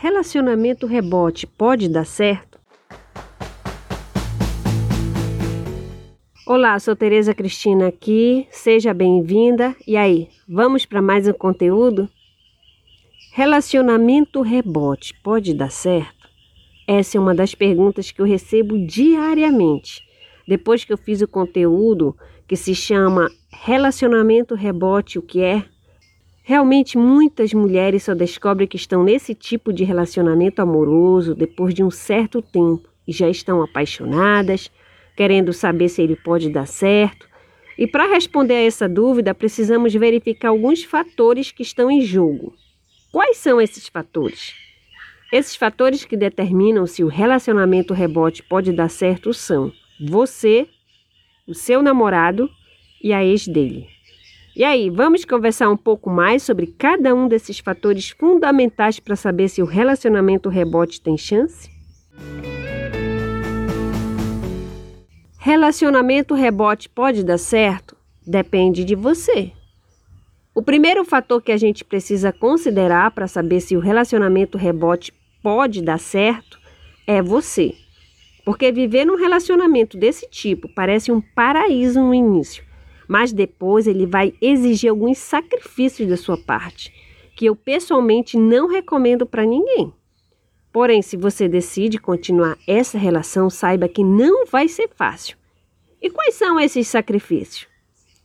relacionamento rebote pode dar certo? Olá, sou Tereza Cristina aqui, seja bem-vinda. E aí, vamos para mais um conteúdo? Relacionamento rebote pode dar certo? Essa é uma das perguntas que eu recebo diariamente. Depois que eu fiz o conteúdo que se chama Relacionamento rebote, o que é? Realmente muitas mulheres só descobrem que estão nesse tipo de relacionamento amoroso depois de um certo tempo e já estão apaixonadas, querendo saber se ele pode dar certo. E para responder a essa dúvida, precisamos verificar alguns fatores que estão em jogo. Quais são esses fatores? Esses fatores que determinam se o relacionamento rebote pode dar certo são você, o seu namorado e a ex dele. E aí, vamos conversar um pouco mais sobre cada um desses fatores fundamentais para saber se o relacionamento rebote tem chance? Relacionamento rebote pode dar certo? Depende de você. O primeiro fator que a gente precisa considerar para saber se o relacionamento rebote pode dar certo é você. Porque viver num relacionamento desse tipo parece um paraíso no início mas depois ele vai exigir alguns sacrifícios da sua parte, que eu pessoalmente não recomendo para ninguém. Porém, se você decide continuar essa relação, saiba que não vai ser fácil. E quais são esses sacrifícios?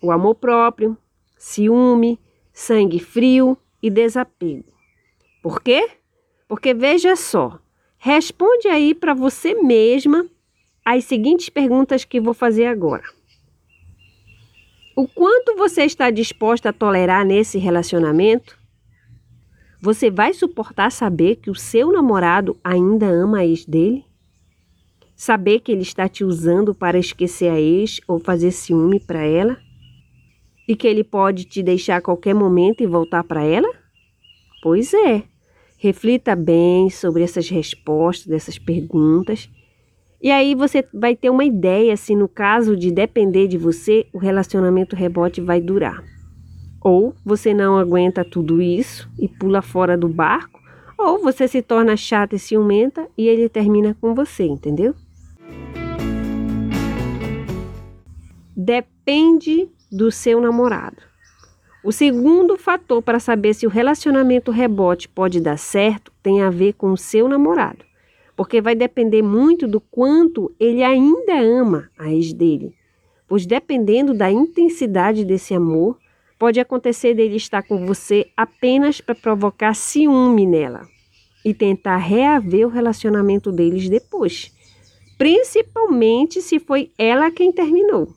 O amor próprio, ciúme, sangue frio e desapego. Por quê? Porque veja só, responde aí para você mesma as seguintes perguntas que vou fazer agora. O quanto você está disposta a tolerar nesse relacionamento? Você vai suportar saber que o seu namorado ainda ama a ex dele? Saber que ele está te usando para esquecer a ex ou fazer ciúme para ela? E que ele pode te deixar a qualquer momento e voltar para ela? Pois é. Reflita bem sobre essas respostas, dessas perguntas e aí você vai ter uma ideia se no caso de depender de você, o relacionamento rebote vai durar. Ou você não aguenta tudo isso e pula fora do barco, ou você se torna chata e ciumenta e ele termina com você, entendeu? Depende do seu namorado. O segundo fator para saber se o relacionamento rebote pode dar certo tem a ver com o seu namorado porque vai depender muito do quanto ele ainda ama a ex dele. Pois dependendo da intensidade desse amor, pode acontecer dele estar com você apenas para provocar ciúme nela e tentar reaver o relacionamento deles depois, principalmente se foi ela quem terminou.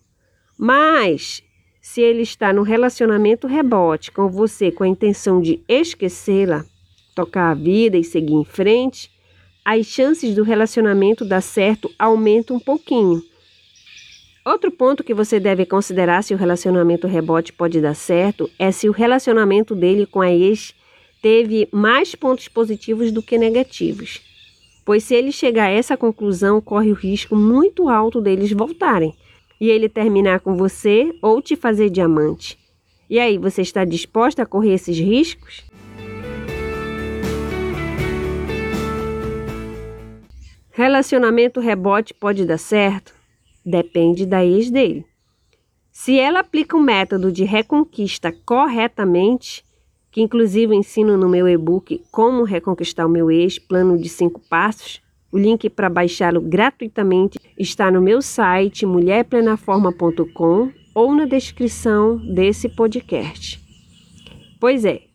Mas se ele está no relacionamento rebote com você com a intenção de esquecê-la, tocar a vida e seguir em frente, as chances do relacionamento dar certo aumentam um pouquinho. Outro ponto que você deve considerar se o relacionamento rebote pode dar certo é se o relacionamento dele com a ex teve mais pontos positivos do que negativos. Pois se ele chegar a essa conclusão, corre o risco muito alto deles voltarem e ele terminar com você ou te fazer diamante. E aí, você está disposta a correr esses riscos? Relacionamento rebote pode dar certo? Depende da ex dele. Se ela aplica o método de reconquista corretamente, que inclusive ensino no meu e-book Como Reconquistar o Meu Ex, plano de cinco passos, o link para baixá-lo gratuitamente está no meu site mulherplenaforma.com ou na descrição desse podcast. Pois é,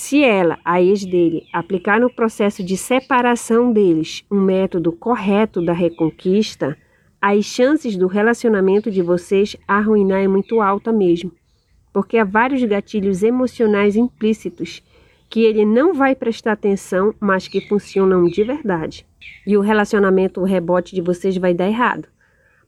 se ela, a ex dele, aplicar no processo de separação deles um método correto da reconquista, as chances do relacionamento de vocês arruinar é muito alta mesmo, porque há vários gatilhos emocionais implícitos que ele não vai prestar atenção, mas que funcionam de verdade. E o relacionamento, o rebote de vocês vai dar errado.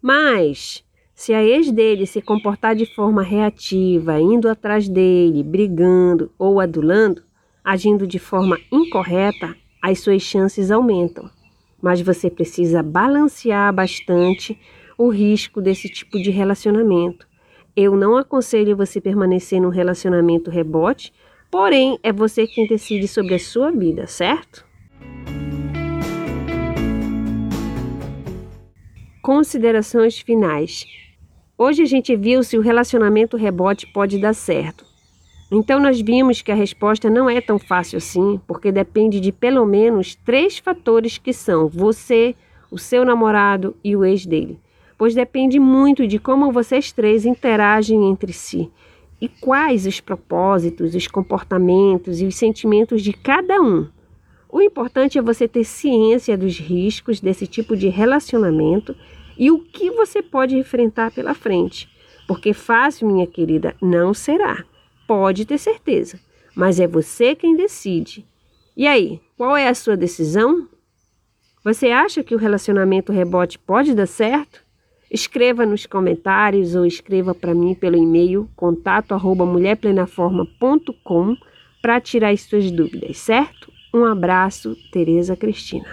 Mas se a ex dele se comportar de forma reativa, indo atrás dele, brigando ou adulando, agindo de forma incorreta, as suas chances aumentam. Mas você precisa balancear bastante o risco desse tipo de relacionamento. Eu não aconselho você permanecer num relacionamento rebote, porém é você quem decide sobre a sua vida, certo? Considerações finais. Hoje a gente viu se o relacionamento rebote pode dar certo. Então nós vimos que a resposta não é tão fácil assim, porque depende de pelo menos três fatores que são você, o seu namorado e o ex dele. Pois depende muito de como vocês três interagem entre si e quais os propósitos, os comportamentos e os sentimentos de cada um. O importante é você ter ciência dos riscos desse tipo de relacionamento e o que você pode enfrentar pela frente. Porque fácil, minha querida, não será. Pode ter certeza, mas é você quem decide. E aí, qual é a sua decisão? Você acha que o relacionamento rebote pode dar certo? Escreva nos comentários ou escreva para mim pelo e-mail contato@mulherplenaforma.com para tirar as suas dúvidas, certo? Um abraço, Tereza Cristina.